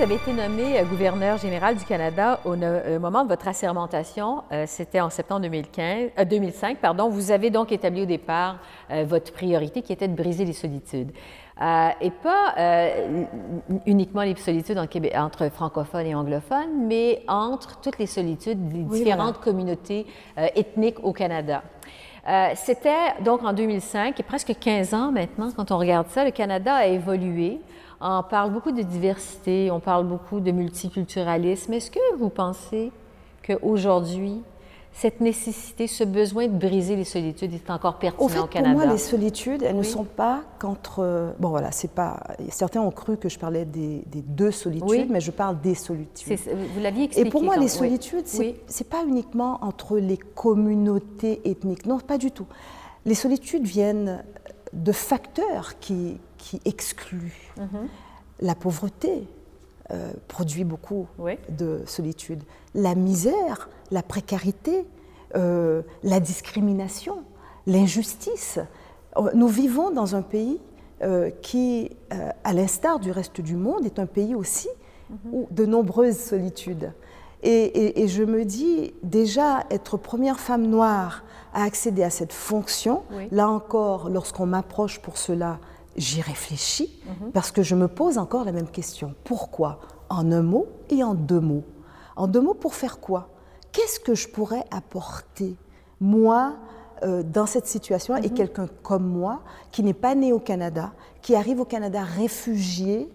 vous avez été nommé euh, gouverneur général du Canada au, au moment de votre assermentation, euh, c'était en septembre 2015, euh, 2005, pardon, vous avez donc établi au départ euh, votre priorité qui était de briser les solitudes. Euh, et pas euh, uniquement les solitudes en Québec- entre francophones et anglophones, mais entre toutes les solitudes des Oui, différentes communautés euh, ethniques au Canada. Euh, C'était donc en 2005, et presque 15 ans maintenant, quand on regarde ça, le Canada a évolué. On parle beaucoup de diversité, on parle beaucoup de multiculturalisme. Est-ce que vous pensez qu'aujourd'hui, cette nécessité, ce besoin de briser les solitudes est encore pertinent Au au, fait, pour Canada? moi, les solitudes, elles ne sont pas qu'entre. Bon, voilà, c'est pas. Certains ont cru que je parlais des, des deux solitudes, Oui. mais je parle des solitudes. Vous l'aviez expliqué. Et pour moi, quand- les solitudes, c'est Oui. c'est pas uniquement entre les communautés ethniques. Non, pas du tout. Les solitudes viennent de facteurs qui, qui excluent. Mhm. La pauvreté euh, produit beaucoup Oui. de solitude. La misère, la précarité, euh, la discrimination, l'injustice. Euh, Nous vivons dans un pays euh, qui, à l'instar du reste du monde, est un pays aussi où de nombreuses solitudes. Et, et- et je me dis, déjà, être première femme noire à accéder à cette fonction, Oui. là encore, lorsqu'on m'approche pour cela, j'y réfléchis, Mhm. parce que je me pose encore la même question. Pourquoi? En un mot et en deux mots. En deux mots, pour faire quoi? Qu'est-ce que je pourrais apporter, moi, euh, dans cette situation, Mhm. et quelqu'un comme moi, qui n'est pas né au Canada, qui arrive au Canada réfugié,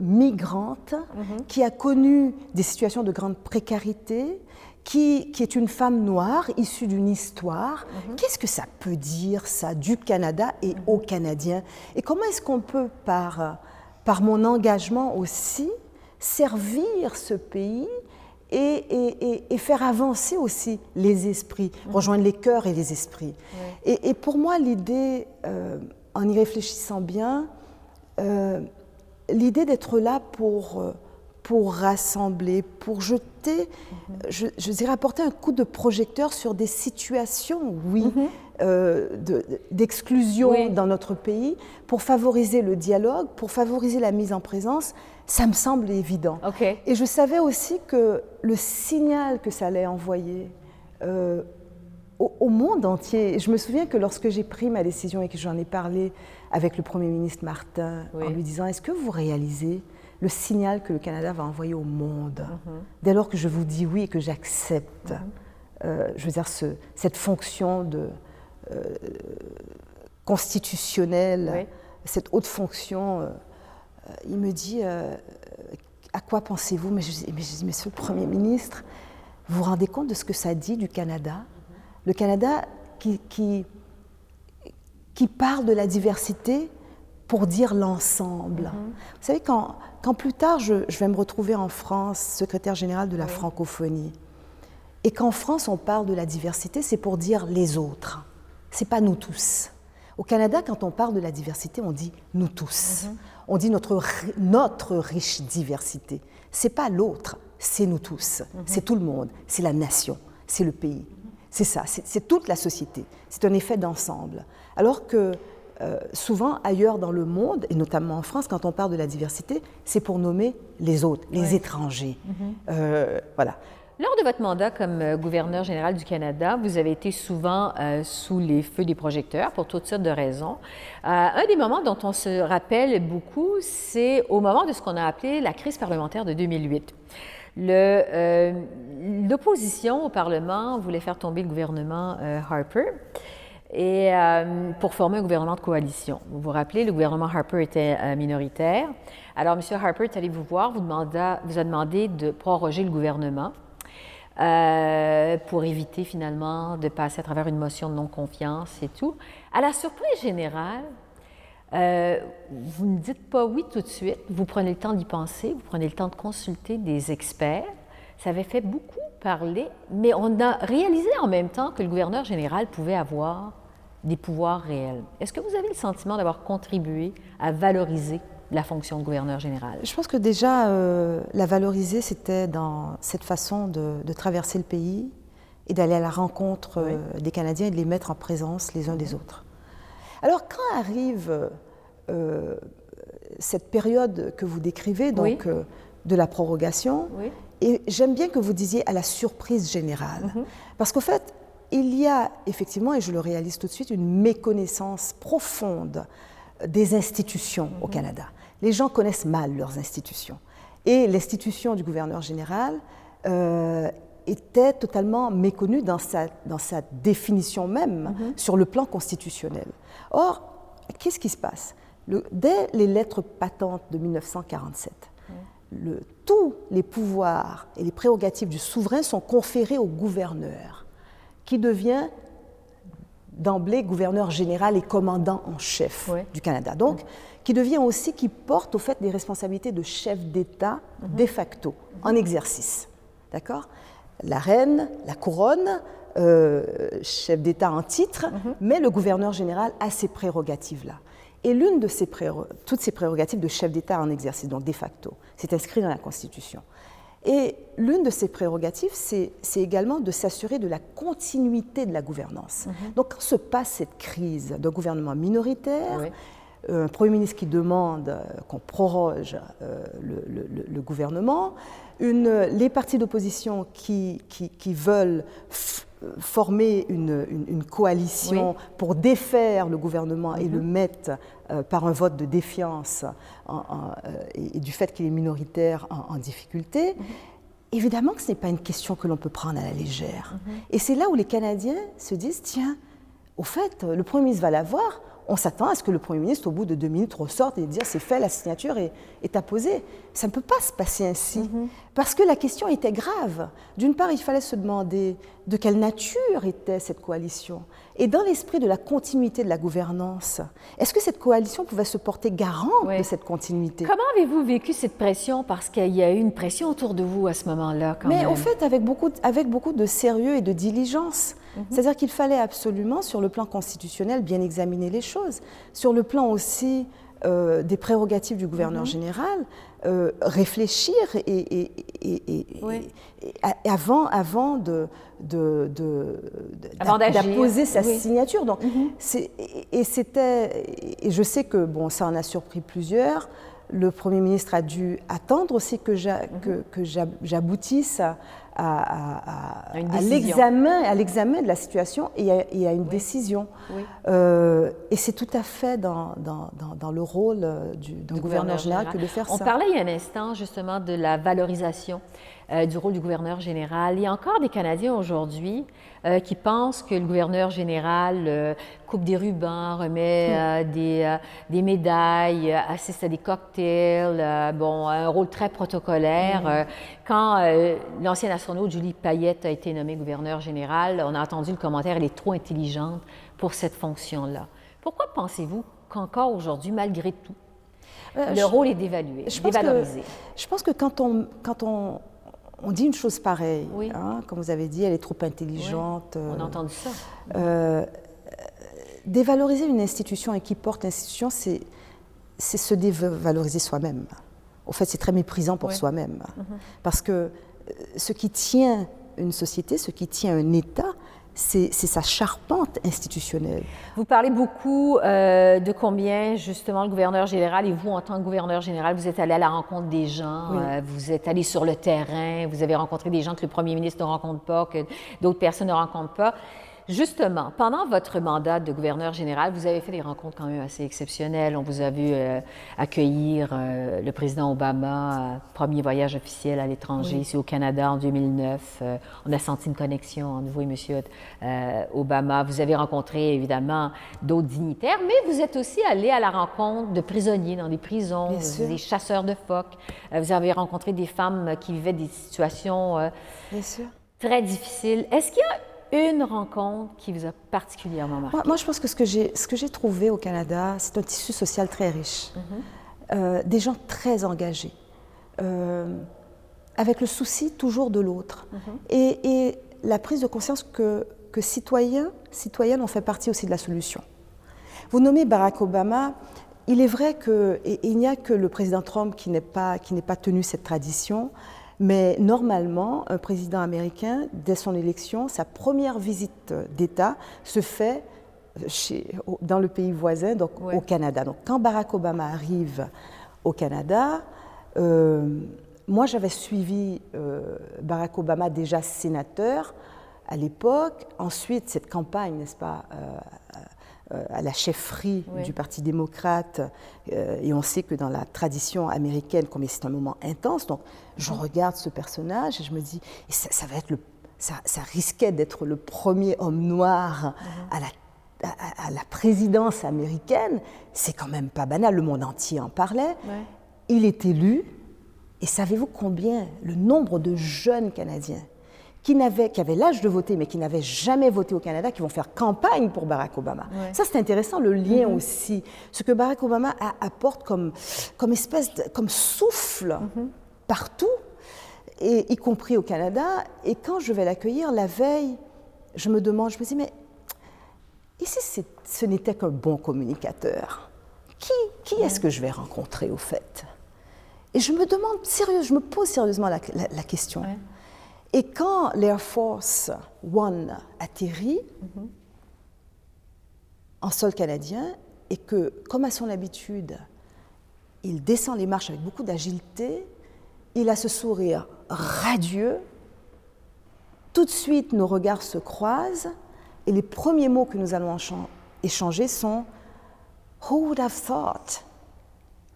migrante, Mhm. qui a connu des situations de grande précarité, qui, qui est une femme noire issue d'une histoire. Mhm. Qu'est-ce que ça peut dire, ça, du Canada et aux Canadiens? Et comment est-ce qu'on peut, par, par mon engagement aussi, servir ce pays et, et- et- et faire avancer aussi les esprits, rejoindre les cœurs et les esprits? Et, et pour moi, l'idée, euh, en y réfléchissant bien, euh, l'idée d'être là pour, euh, pour rassembler, pour jeter, je, je dirais apporter un coup de projecteur sur des situations, oui, euh, de- d'exclusion Oui. dans notre pays, pour favoriser le dialogue, pour favoriser la mise en présence, ça me semble évident. Et je savais aussi que le signal que ça allait envoyer euh, au monde entier, je me souviens que lorsque j'ai pris ma décision et que j'en ai parlé avec le Premier ministre Martin, Oui. en lui disant, est-ce que vous réalisez le signal que le Canada va envoyer au monde Mhm. dès lors que je vous dis oui et que j'accepte, euh, je veux dire, ce- cette fonction de, euh, constitutionnelle, Oui. cette haute fonction, euh, euh, il me dit, euh, à quoi pensez-vous? Mais je, dis- mais je dis, Monsieur le Premier ministre, vous vous rendez compte de ce que ça dit du Canada? Le Canada qui, qui, qui parle de la diversité pour dire l'ensemble. Vous savez, quand, quand plus tard je, je vais me retrouver en France, secrétaire général de la francophonie, et qu'en France on parle de la diversité, c'est pour dire les autres. C'est pas nous tous. Au Canada, quand on parle de la diversité, on dit nous tous. On dit notre, notre riche diversité. C'est pas l'autre, c'est nous tous. C'est tout le monde, c'est la nation, c'est le pays. C'est ça, c'est toute la société. C'est un effet d'ensemble. Alors que euh, souvent ailleurs dans le monde, et notamment en France, quand on parle de la diversité, c'est pour nommer les autres, les étrangers. Euh, voilà. Lors de votre mandat comme euh, gouverneur général du Canada, vous avez été souvent euh, sous les feux des projecteurs pour toutes sortes de raisons. Euh, un des moments dont on se rappelle beaucoup, c'est au moment de ce qu'on a appelé la crise parlementaire de 2008. Euh, L'opposition au Parlement voulait faire tomber le gouvernement euh, Harper et euh, pour former un gouvernement de coalition. Vous vous rappelez, le gouvernement Harper était minoritaire. Alors, M. Harper est allé vous voir, vous, a demandé de proroger le gouvernement pour éviter finalement de passer à travers une motion de non-confiance et tout. À la surprise générale, euh, vous ne dites pas oui tout de suite, vous prenez le temps d'y penser, vous prenez le temps de consulter des experts. Ça avait fait beaucoup parler, mais on a réalisé en même temps que le gouverneur général pouvait avoir des pouvoirs réels. Est-ce que vous avez le sentiment d'avoir contribué à valoriser la fonction de gouverneur général? Je pense que déjà, euh, la valoriser, c'était dans cette façon de, de traverser le pays et d'aller à la rencontre euh, des Canadiens et de les mettre en présence les uns des autres. Alors, quand arrive euh, cette période que vous décrivez, donc Oui. euh, de la prorogation. Et j'aime bien que vous disiez à la surprise générale. Mhm. Parce qu'au fait, il y a effectivement, et je le réalise tout de suite, une méconnaissance profonde des institutions au mhm. Canada. Les gens connaissent mal leurs institutions. Et l'institution du gouverneur général euh, était totalement méconnue dans sa, dans sa définition même mhm. sur le plan constitutionnel. Or, qu'est-ce qui se passe? Dès les lettres patentes de 1947, le, tous les pouvoirs et les prérogatives du souverain sont conférés au gouverneur, qui devient d'emblée gouverneur général et commandant en chef du Canada. Donc, qui devient aussi, qui porte au fait des responsabilités de chef d'État mhm. de facto, en exercice. D'accord? La reine, la couronne, euh, chef d'État en titre, mhm. mais le gouverneur général a ces prérogatives-là. Et l'une de ces toutes ces prérogatives de chef d'État en exercice, donc de facto, c'est inscrit dans la Constitution. Et l'une de ces prérogatives, c'est également de s'assurer de la continuité de la gouvernance. Mhm. Donc, quand se passe cette crise d'un gouvernement minoritaire, un Premier ministre qui demande euh, qu'on proroge euh, le, gouvernement, une, les partis d'opposition qui, qui, veulent former une, coalition pour défaire le gouvernement et le mhm. mettre euh, par un vote de défiance euh, et, du fait qu'il est minoritaire en, difficulté, mhm. évidemment que ce n'est pas une question que l'on peut prendre à la légère. Mhm. Et c'est là où les Canadiens se disent, tiens, au fait, le Premier ministre va l'avoir, on s'attend à ce que le Premier ministre, au bout de deux minutes, ressorte et dise c'est fait, la signature est, est, apposée. Ça ne peut pas se passer ainsi, mhm. parce que la question était grave. D'une part, il fallait se demander de quelle nature était cette coalition. Et dans l'esprit de la continuité de la gouvernance, est-ce que cette coalition pouvait se porter garante de cette continuité? Comment avez-vous vécu cette pression? Parce qu'il y a eu une pression autour de vous à ce moment-là. Mais au fait, avec beaucoup, avec beaucoup de sérieux et de diligence. Mhm. C'est-à-dire qu'il fallait absolument, sur le plan constitutionnel, bien examiner les choses. Sur le plan aussi euh, des prérogatives du gouverneur mhm. général, euh, réfléchir et, avant, avant de, d'apposer sa signature. Donc, mhm. et c'était, et je sais que bon, ça en a surpris plusieurs. Le Premier ministre a dû attendre aussi que j'aboutisse à, à, l'examen, à l'examen de la situation et à, une décision. Euh, et c'est tout à fait dans, dans, dans, le rôle euh, d'un gouverneur, général, que de faire ça. On parlait il y a un instant justement de la valorisation euh, du rôle du gouverneur général. Il y a encore des Canadiens aujourd'hui euh, qui pensent que le gouverneur général euh, coupe des rubans, remet hmm. des, des, médailles, assiste à des cocktails, bon, un rôle très protocolaire. Hmm. quand l'ancien astronaute Julie Payette a été nommée gouverneur général, on a entendu le commentaire, elle est trop intelligente pour cette fonction-là. Pourquoi pensez-vous qu'encore aujourd'hui, malgré tout, le rôle est dévalué, dévalorisé? je pense que quand on, quand on on dit une chose pareille. Hein, comme vous avez dit, elle est trop intelligente. on a entendu ça. Euh, dévaloriser une institution et qui porte l'institution, c'est se dévaloriser soi-même. En fait, c'est très méprisant pour soi-même. Mhm. Parce que euh, ce qui tient une société, ce qui tient un État, c'est sa charpente institutionnelle. Vous parlez beaucoup euh, de combien, justement, le gouverneur général et vous, en tant que gouverneur général, vous êtes allé à la rencontre des gens, euh, vous êtes allé sur le terrain, vous avez rencontré des gens que le premier ministre ne rencontre pas, que d'autres personnes ne rencontrent pas. Justement, pendant votre mandat de gouverneur général, vous avez fait des rencontres quand même assez exceptionnelles. On vous a vu euh, accueillir euh, le président Obama, premier voyage officiel à l'étranger, ici au Canada en 2009. Euh, on a senti une connexion entre vous et M. Obama. Vous avez rencontré évidemment d'autres dignitaires, mais vous êtes aussi allé à la rencontre de prisonniers dans des prisons, des chasseurs de phoques. vous avez rencontré des femmes qui vivaient des situations très difficiles. Est-ce qu'il y a une rencontre qui vous a particulièrement marqué? Moi, je pense que ce que j'ai trouvé au Canada, c'est un tissu social très riche, mhm. euh, des gens très engagés, euh, avec le souci toujours de l'autre, mhm. et, la prise de conscience que, que citoyens, citoyennes, ont fait partie aussi de la solution. Vous nommez Barack Obama, il est vrai qu'il n'y a que le président Trump qui n'est pas, pas tenu cette tradition. Mais normalement, un président américain, dès son élection, sa première visite d'État se fait chez, dans le pays voisin, donc au Canada. Donc quand Barack Obama arrive au Canada, euh, moi, j'avais suivi Barack Obama déjà sénateur à l'époque. Ensuite, cette campagne, n'est-ce pas, à la chefferie du Parti démocrate, et on sait que dans la tradition américaine, comme c'est un moment intense, donc je regarde ce personnage et je me dis, ça, va être le, ça, risquait d'être le premier homme noir à la à, la présidence américaine, c'est quand même pas banal, le monde entier en parlait. Il est élu, et savez-vous combien le nombre de jeunes Canadiens qui, qui avaient l'âge de voter, mais qui n'avaient jamais voté au Canada, qui vont faire campagne pour Barack Obama. Ça, c'est intéressant, le lien mm-hmm. aussi. Ce que Barack Obama apporte comme, comme espèce, comme souffle mm-hmm. partout, et, y compris au Canada. Et quand je vais l'accueillir la veille, je me demande, je me dis, mais et si ce n'était qu'un bon communicateur Qui, qui est-ce que je vais rencontrer au fait? Et je me demande sérieux, je me pose sérieusement la, question. Et quand l'Air Force One atterrit en sol canadien, et que, comme à son habitude, il descend les marches avec beaucoup d'agilité, il a ce sourire radieux, tout de suite nos regards se croisent, et les premiers mots que nous allons échanger sont Who would have thought?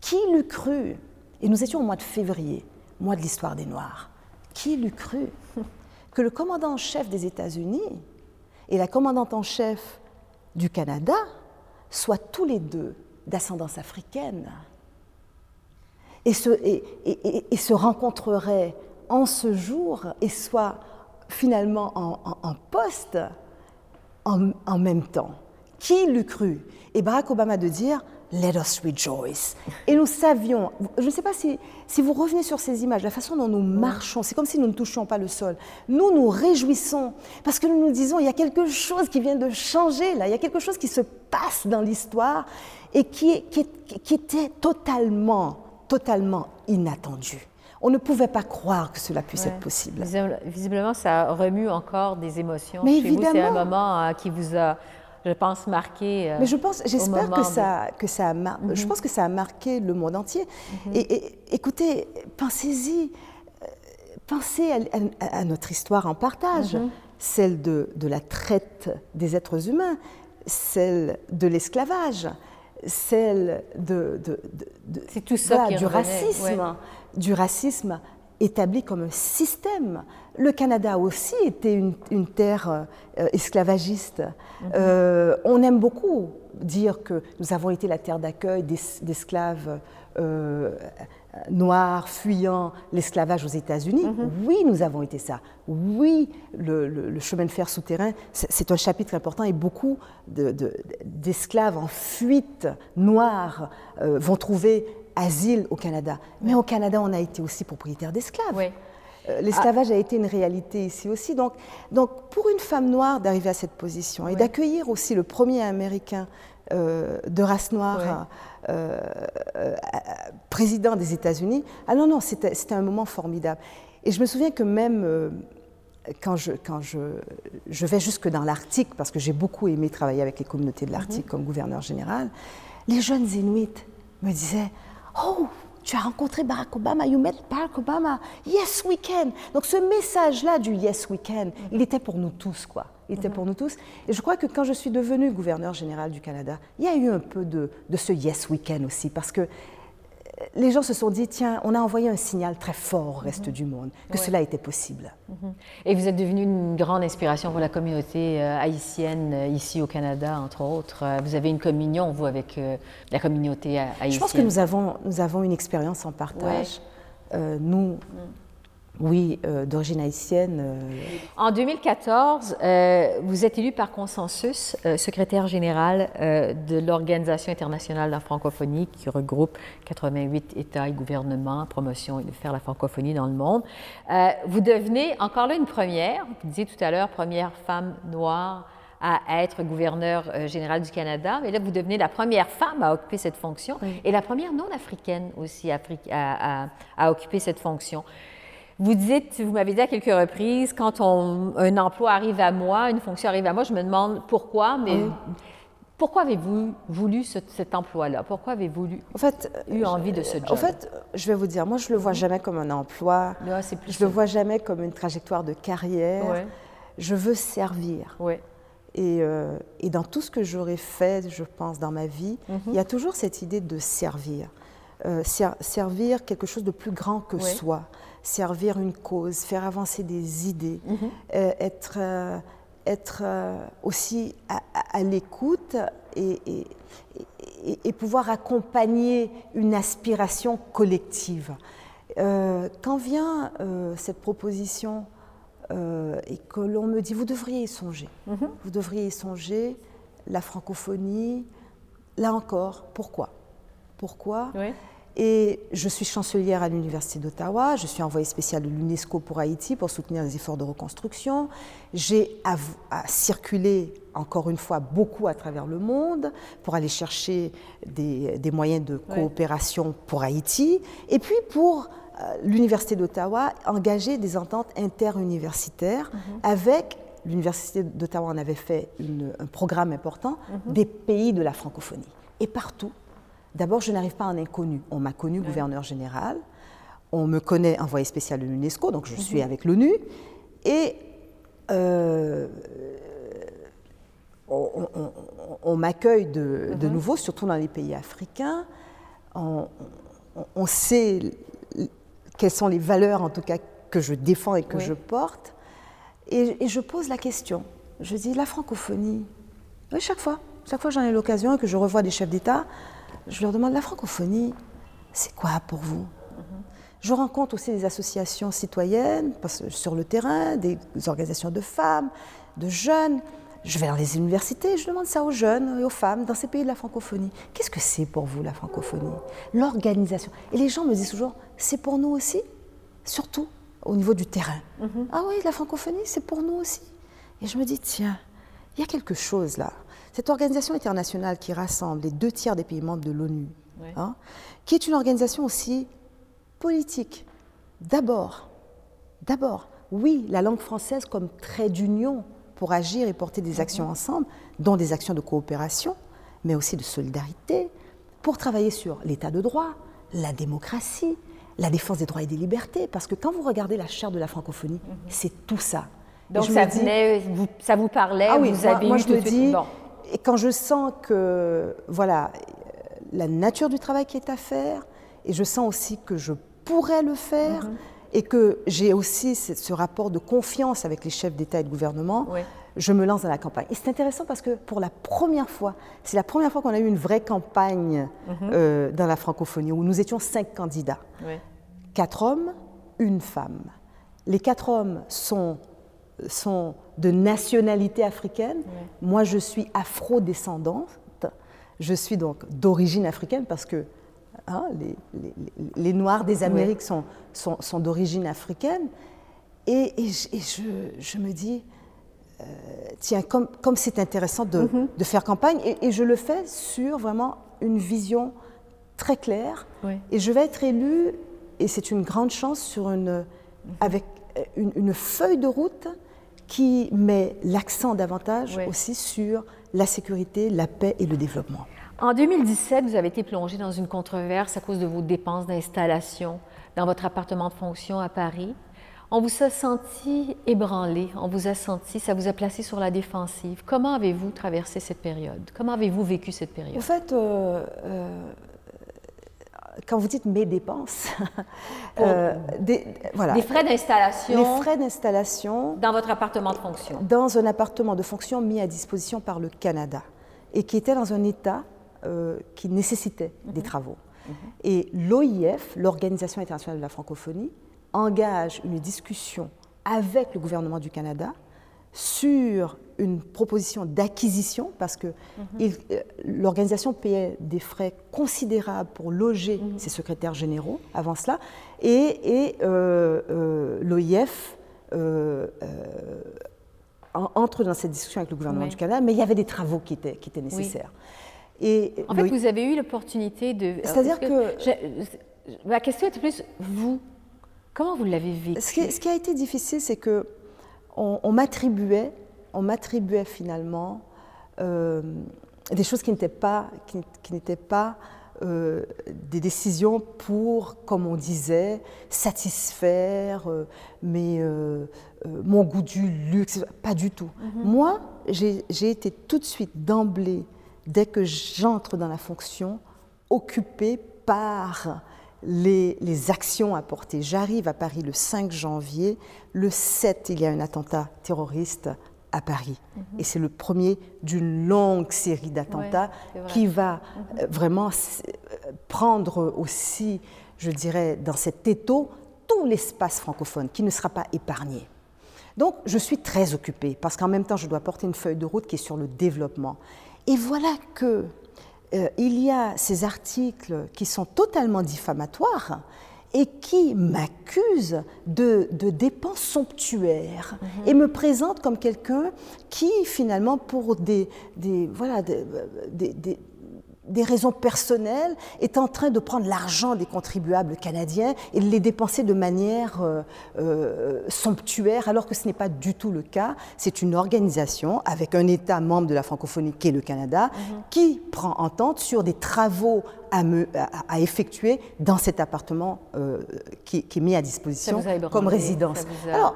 Qui l'eût cru? Et nous étions au mois de février, mois de l'histoire des Noirs. Qui l'eût cru? Que le commandant en chef des États-Unis et la commandante en chef du Canada soient tous les deux d'ascendance africaine et se, et, se rencontreraient en ce jour et soient finalement en poste en, même temps. Qui l'eût cru? Et Barack Obama de dire Let us rejoice. Et nous savions, je ne sais pas si, si vous revenez sur ces images, la façon dont nous marchons, c'est comme si nous ne touchions pas le sol. Nous nous réjouissons parce que nous nous disons, il y a quelque chose qui vient de changer là, il y a quelque chose qui se passe dans l'histoire et qui, qui, qui était totalement, totalement inattendu. On ne pouvait pas croire que cela puisse être possible. Visiblement, ça remue encore des émotions. Mais évidemment. C'est un moment euh, qui vous a, je pense, marqué. Euh, Mais je pense, j'espère que, ça, que ça a je mhm. pense que ça a marqué le monde entier. Mhm. et, écoutez, pensez-y, euh, pensez à, notre histoire en partage, mhm. celle de, de, la traite des êtres humains, celle de l'esclavage, celle de, de, de tout ça du racisme du racisme établi comme un système. Le Canada aussi était une, terre euh, esclavagiste. Mhm. Euh, on aime beaucoup dire que nous avons été la terre d'accueil d'esclaves euh, noirs fuyant l'esclavage aux États-Unis. Mhm. Oui, nous avons été ça. Oui, le, chemin de fer souterrain, c'est un chapitre important et beaucoup d'esclaves en fuite noirs vont trouver asile au Canada. Mais au Canada, on a été aussi propriétaire d'esclaves. Euh, l'esclavage a été une réalité ici aussi. Donc, donc pour une femme noire d'arriver à cette position et d'accueillir aussi le premier Américain euh, de race noire euh, président des États-Unis, ah non, non, c'était un moment formidable. Et je me souviens que même quand, je, quand je, je vais jusque dans l'Arctique, parce que j'ai beaucoup aimé travailler avec les communautés de l'Arctique mhm. comme gouverneur général, les jeunes Inuits me disaient Oh, tu as rencontré Barack Obama, you met Barack Obama, yes we can. Donc ce message-là du yes we can, il était pour nous tous, quoi. Il était pour nous tous. Et je crois que quand je suis devenue gouverneur général du Canada, il y a eu un peu de, de ce yes we can aussi, parce que les gens se sont dit, tiens, on a envoyé un signal très fort au reste mhm. du monde, que cela était possible. Mhm. Et vous êtes devenu une grande inspiration pour la communauté euh, haïtienne euh, ici au Canada, entre autres. Euh, vous avez une communion, vous, avec la communauté haïtienne. Je pense que nous avons, nous avons une expérience en partage. nous, mm. Oui, euh, d'origine haïtienne. Euh. En 2014, euh, vous êtes élu par consensus secrétaire général de l'Organisation internationale de la francophonie qui regroupe 88 États et gouvernements, promotion et de faire la francophonie dans le monde. vous devenez encore là une première, vous disiez tout à l'heure, première femme noire à être gouverneur général du Canada, mais là, vous devenez la première femme à occuper cette fonction et la première non-africaine aussi à, à occuper cette fonction. Vous dites, vous m'avez dit à quelques reprises, quand un emploi arrive à moi, une fonction arrive à moi, je me demande pourquoi, mais Pourquoi avez-vous voulu cet emploi-là? Pourquoi avez-vous en fait, eu envie de ce job? En fait, je vais vous dire, moi, je le vois jamais comme un emploi. Là, plus je le vois jamais comme une trajectoire de carrière. Je veux servir. Ouais. Et, euh, et, dans tout ce que j'aurais fait, je pense, dans ma vie, mhm. il y a toujours cette idée de servir. Euh, servir quelque chose de plus grand que soi, servir une cause, faire avancer des idées, mhm. euh, être, être aussi à, l'écoute et, et, pouvoir accompagner une aspiration collective. quand vient cette proposition euh, et que l'on me dit, vous devriez y songer. Mhm. Vous devriez y songer, la francophonie. Là encore, pourquoi? Pourquoi? Et je suis chancelière à l'Université d'Ottawa, je suis envoyée spéciale de l'UNESCO pour Haïti pour soutenir les efforts de reconstruction. J'ai à, circuler, encore une fois, beaucoup à travers le monde pour aller chercher des, moyens de coopération pour Haïti et puis pour euh, l'Université d'Ottawa engageait des ententes interuniversitaires mhm. avec l'Université d'Ottawa en avait fait un programme important mhm. des pays de la francophonie. Et partout, d'abord, je n'arrive pas en inconnu. On m'a connu gouverneur général, on me connaît envoyé spécial de l'UNESCO, donc je mhm. suis avec l'ONU, et euh, on, m'accueille de, nouveau, surtout dans les pays africains. On, on sait quelles sont les valeurs en tout cas que je défends et que je porte. Et, je pose la question. Je dis la francophonie. Oui, chaque fois, chaque fois j'en ai l'occasion et que je revois des chefs d'État, je leur demande la francophonie, c'est quoi pour vous? Je rencontre aussi des associations citoyennes sur le terrain, des organisations de femmes, de jeunes. Je vais dans les universités, je demande ça aux jeunes et aux femmes dans ces pays de la francophonie. Qu'est-ce que c'est pour vous la francophonie? L'organisation. Et les gens me disent toujours, c'est pour nous aussi, surtout au niveau du terrain. Mhm. Ah oui, la francophonie, c'est pour nous aussi. Et je me dis, tiens, il y a quelque chose là. Cette organisation internationale qui rassemble les deux tiers des pays membres de l'ONU, hein, qui est une organisation aussi politique. D'abord, d'abord, oui, la langue française comme trait d'union pour agir et porter des actions mhm. ensemble, dont des actions de coopération, mais aussi de solidarité, pour travailler sur l'état de droit, la démocratie, la défense des droits et des libertés, parce que quand vous regardez la charte de la francophonie, mhm. c'est tout ça. Donc ça, venait, vous, ça vous parlait, ah oui, vous avez moi, je me dis, et quand je sens que, voilà, la nature du travail qui est à faire, et je sens aussi que je pourrais le faire, mhm et que j'ai aussi ce rapport de confiance avec les chefs d'État et de gouvernement, je me lance dans la campagne. Et c'est intéressant parce que pour la première fois, c'est la première fois qu'on a eu une vraie campagne mhm. euh, dans la francophonie, où nous étions cinq candidats. Quatre hommes, une femme. Les quatre hommes sont, sont de nationalité africaine. Moi, je suis afro-descendante. Je suis donc d'origine africaine parce que Hein, les, Noirs des Amériques sont, sont, d'origine africaine. Et, je, me dis, euh, tiens, comme, comme c'est intéressant de, mhm. de, faire campagne, et, je le fais sur vraiment une vision très claire. Et je vais être élue, et c'est une grande chance, sur une, avec une, une feuille de route qui met l'accent davantage aussi sur la sécurité, la paix et le développement. En 2017, vous avez été plongé dans une controverse à cause de vos dépenses d'installation dans votre appartement de fonction à Paris. On vous a senti ébranlé, on vous a senti, ça vous a placé sur la défensive. Comment avez-vous traversé cette période? Comment avez-vous vécu cette période? En fait, euh, euh, quand vous dites mes dépenses, euh, des, voilà. des frais d'installation. Les frais d'installation. Dans votre appartement de fonction. Dans un appartement de fonction mis à disposition par le Canada et qui était dans un état euh, qui nécessitaient des mhm. travaux. Mhm. Et l'OIF, l'Organisation internationale de la francophonie, engage une discussion avec le gouvernement du Canada sur une proposition d'acquisition, parce que mhm. euh, l'organisation payait des frais considérables pour loger ses secrétaires généraux avant cela, et, euh, l'OIF entre dans cette discussion avec le gouvernement du Canada, mais il y avait des travaux qui étaient, qui étaient nécessaires. Et en fait, vous avez eu l'opportunité de. C'est-à-dire que. ma question était plus vous. Comment vous l'avez vécu? Ce qui, ce qui, a été difficile, c'est que on, m'attribuait, on m'attribuait finalement euh, des choses qui n'étaient pas, qui, n'étaient pas euh, des décisions pour, comme on disait, satisfaire mais, mon goût du luxe, pas du tout. Mm-hmm. Moi, j'ai été tout de suite d'emblée, dès que j'entre dans la fonction, occupée par les, actions apportées. J'arrive à Paris le 5 janvier. Le 7, il y a un attentat terroriste à Paris. Mhm. Et c'est le premier d'une longue série d'attentats qui va mhm. euh, vraiment euh, prendre aussi, je dirais, dans cet étau, tout l'espace francophone qui ne sera pas épargné. Donc, je suis très occupée parce qu'en même temps, je dois porter une feuille de route qui est sur le développement. Et voilà que euh, il y a ces articles qui sont totalement diffamatoires et qui m'accusent de, dépenses somptuaires mhm. et me présentent comme quelqu'un qui, finalement, pour des, voilà, des, des raisons personnelles, est en train de prendre l'argent des contribuables canadiens et de les dépenser de manière euh, euh, somptuaire, alors que ce n'est pas du tout le cas. C'est une organisation avec un État membre de la francophonie qui est le Canada, mhm. qui prend entente sur des travaux à, à, effectuer dans cet appartement euh, qui, est mis à disposition comme résidence. Alors,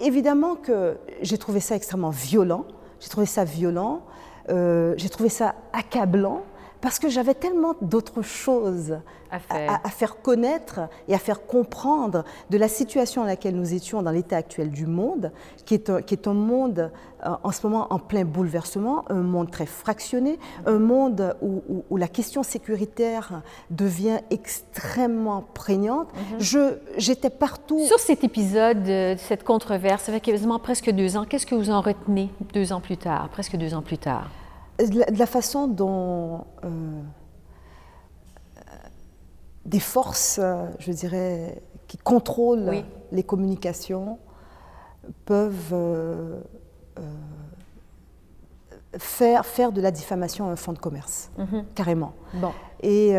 évidemment que j'ai trouvé ça extrêmement violent, j'ai trouvé ça violent, j'ai trouvé ça accablant parce que j'avais tellement d'autres choses à faire. connaître et à faire comprendre de la situation dans laquelle nous étions dans l'état actuel du monde, qui est un, qui est un monde euh, en ce moment en plein bouleversement, un monde très fractionné, un monde où, la question sécuritaire devient extrêmement prégnante. Mhm. J'étais partout. Sur cet épisode, euh, cette controverse, ça fait quasiment presque deux ans, qu'est-ce que vous en retenez deux ans plus tard, presque deux ans plus tard? De la, façon dont euh, des forces, je dirais, qui contrôlent les communications peuvent euh, euh, faire, faire de la diffamation un fonds de commerce, mhm. carrément. Bon. Et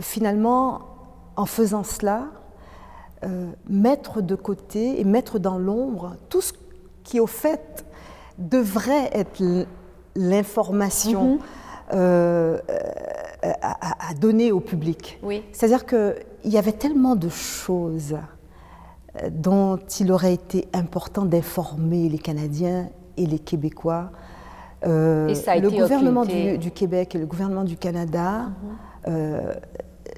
finalement, en faisant cela, mettre de côté et mettre dans l'ombre tout ce qui, au fait, devrait être l'information mhm. euh, à, donner au public. Oui. C'est-à-dire qu'il y avait tellement de choses euh, dont il aurait été important d'informer les Canadiens et les Québécois. Euh, le gouvernement du, Québec et le gouvernement du Canada mhm.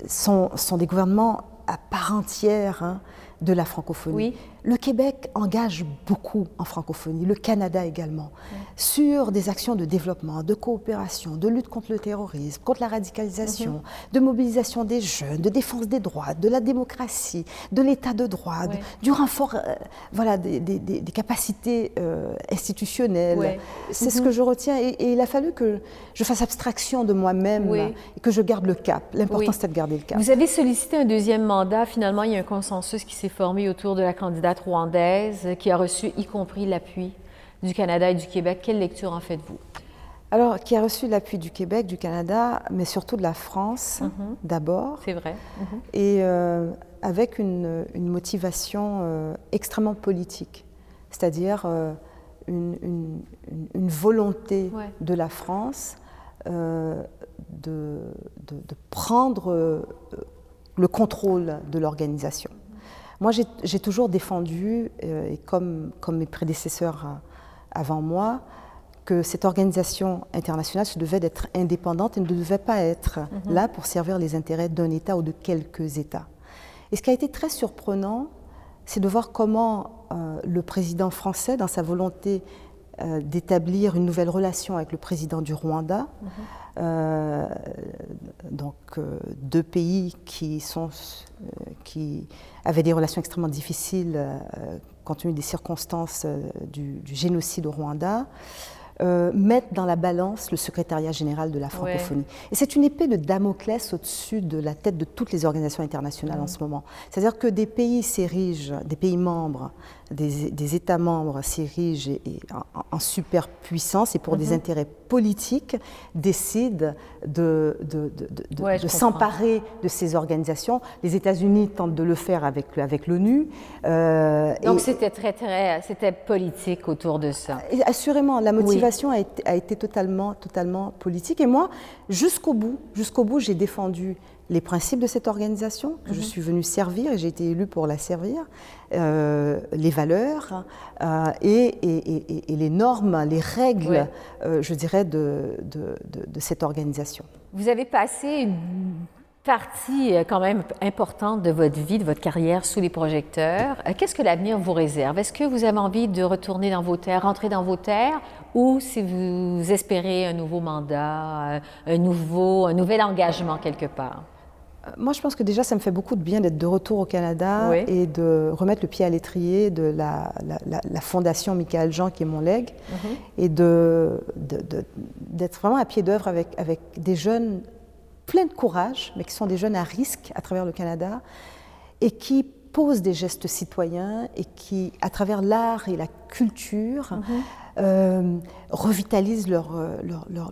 sont, sont, des gouvernements à part entière hein, de la francophonie. Oui. Le Québec engage beaucoup en francophonie, le Canada également, sur des actions de développement, de coopération, de lutte contre le terrorisme, contre la radicalisation, mhm. de mobilisation des jeunes, de défense des droits, de la démocratie, de l'état de droit, du renfort euh, voilà, des, capacités euh, institutionnelles. C'est ce mhm. que je retiens et, il a fallu que je fasse abstraction de moi-même et que je garde le cap. L'important, c'est de garder le cap. Vous avez sollicité un deuxième mandat. Finalement, il y a un consensus qui s'est formé autour de la candidate rwandaise qui a reçu y compris l'appui du Canada et du Québec. Quelle lecture en faites-vous? Alors, qui a reçu l'appui du Québec, du Canada, mais surtout de la France mhm. d'abord. C'est vrai. Mhm. Et euh, avec une, motivation euh, extrêmement politique, c'est-à-dire euh, une, volonté de la France de, de, prendre le contrôle de l'organisation. Moi, j'ai toujours défendu, euh, et comme, comme mes prédécesseurs euh, avant moi, que cette organisation internationale se devait d'être indépendante et ne devait pas être mhm. là pour servir les intérêts d'un État ou de quelques États. Et ce qui a été très surprenant, c'est de voir comment euh, le président français, dans sa volonté d'établir une nouvelle relation avec le président du Rwanda, mhm. donc deux pays qui, sont, qui avait des relations extrêmement difficiles euh, compte tenu des circonstances euh, du, génocide au Rwanda. Euh, mettre dans la balance le secrétariat général de la francophonie. Et c'est une épée de Damoclès au-dessus de la tête de toutes les organisations internationales en ce moment. C'est-à-dire que des pays s'érigent, des pays membres, des, États membres s'érigent en, superpuissance et pour des mhm. intérêts politiques décident de, de, s'emparer de ces organisations. Les États-Unis tentent de le faire avec, avec l'ONU. Euh, Donc c'était très, très, c'était politique autour de ça. assurément, la motivation motivation a été, a été, totalement, totalement politique. Et moi, jusqu'au bout, jusqu'au bout, j'ai défendu les principes de cette organisation que je mhm. suis venue servir et j'ai été élue pour la servir, euh, les valeurs euh, et, et, et, les normes, les règles, euh, je dirais, de, de, de, cette organisation. Vous avez passé une partie quand même importante de votre vie, de votre carrière sous les projecteurs. Qu'est-ce que l'avenir vous réserve? Est-ce que vous avez envie de retourner dans vos terres, rentrer dans vos terres, ou si vous espérez un nouveau mandat, un, nouveau, un nouvel engagement quelque part? Moi, je pense que déjà, ça me fait beaucoup de bien d'être de retour au Canada et de remettre le pied à l'étrier de la, fondation Michael Jean, qui est mon legs, mhm. et d'être vraiment à pied d'œuvre avec, avec des jeunes pleins de courage, mais qui sont des jeunes à risque à travers le Canada, et qui posent des gestes citoyens et qui, à travers l'art et la culture, mhm. euh, revitalisent leur, leur, leur,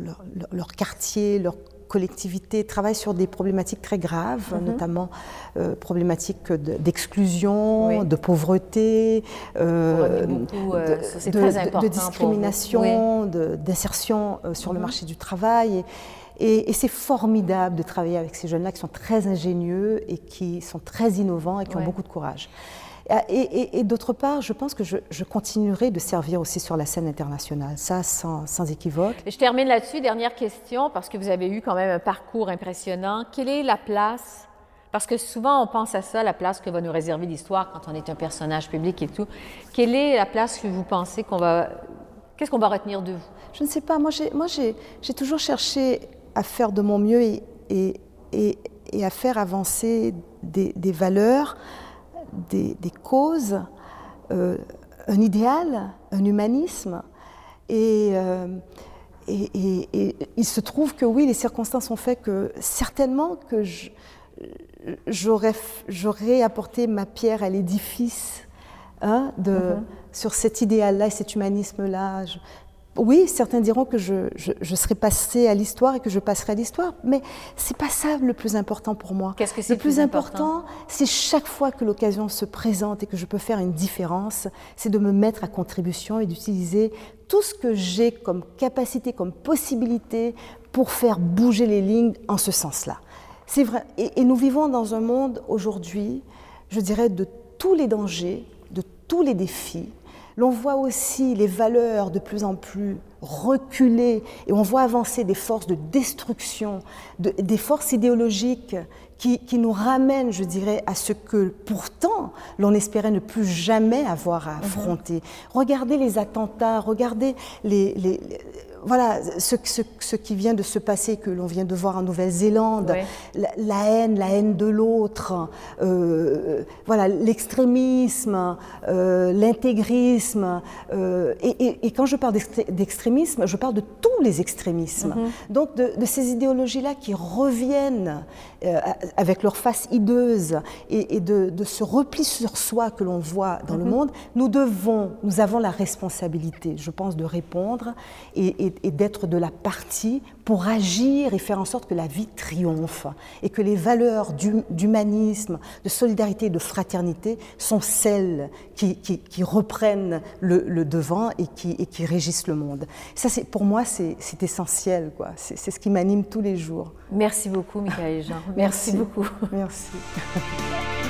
leur, quartier, leur collectivités travaillent sur des problématiques très graves, mhm. notamment euh, problématiques d'exclusion, de pauvreté, euh, euh, de, discrimination, d'insertion sur le mhm. marché du travail. Et, c'est formidable de travailler avec ces jeunes-là qui sont très ingénieux et qui sont très innovants et qui ont beaucoup de courage. Et, d'autre part, je pense que je, continuerai de servir aussi sur la scène internationale, ça sans, sans équivoque. Je termine là-dessus, dernière question, parce que vous avez eu quand même un parcours impressionnant. Quelle est la place parce que souvent, on pense à ça, la place que va nous réserver l'histoire quand on est un personnage public et tout. Quelle est la place que vous pensez qu'on va... Qu'est-ce qu'on va retenir de vous? Je ne sais pas. Moi, j'ai toujours cherché à faire de mon mieux et, et, et à faire avancer des, des valeurs des, causes, euh, un idéal, un humanisme. Euh, et, et, il se trouve que oui, les circonstances ont fait que certainement que j'aurais apporté ma pierre à l'édifice hein, de, mm-hmm. sur cet idéal-là et cet humanisme-là. Oui, certains diront que je, je, serai passé à l'histoire et que je passerai à l'histoire, mais c'est pas ça le plus important pour moi. Qu'est-ce que c'est le plus, important, c'est chaque fois que l'occasion se présente et que je peux faire une différence, c'est de me mettre à contribution et d'utiliser tout ce que j'ai comme capacité, comme possibilité pour faire bouger les lignes en ce sens-là. C'est vrai. et nous vivons dans un monde aujourd'hui, je dirais, de tous les dangers, de tous les défis l'on voit aussi les valeurs de plus en plus reculer et on voit avancer des forces de destruction, des forces idéologiques qui, nous ramènent, je dirais, à ce que pourtant l'on espérait ne plus jamais avoir à mhm. affronter. Regardez les attentats, regardez les voilà, ce, ce, qui vient de se passer, que l'on vient de voir en Nouvelle-Zélande, la, haine, la haine de l'autre, euh, voilà, l'extrémisme, euh, l'intégrisme. Euh, et, quand je parle d'extrémisme, je parle de tous les extrémismes. Mm-hmm. Donc de, ces idéologies-là qui reviennent avec leur face hideuse et, de, ce repli sur soi que l'on voit dans le mm-hmm. monde, nous devons, nous avons la responsabilité, je pense, de répondre et et, d'être de la partie pour agir et faire en sorte que la vie triomphe et que les valeurs d'humanisme, de solidarité et de fraternité sont celles qui, reprennent le, devant et qui, et qui régissent le monde. Ça, pour moi, c'est essentiel. C'est ce qui m'anime tous les jours. Merci beaucoup, Michael Jean. Merci, Merci beaucoup. Merci.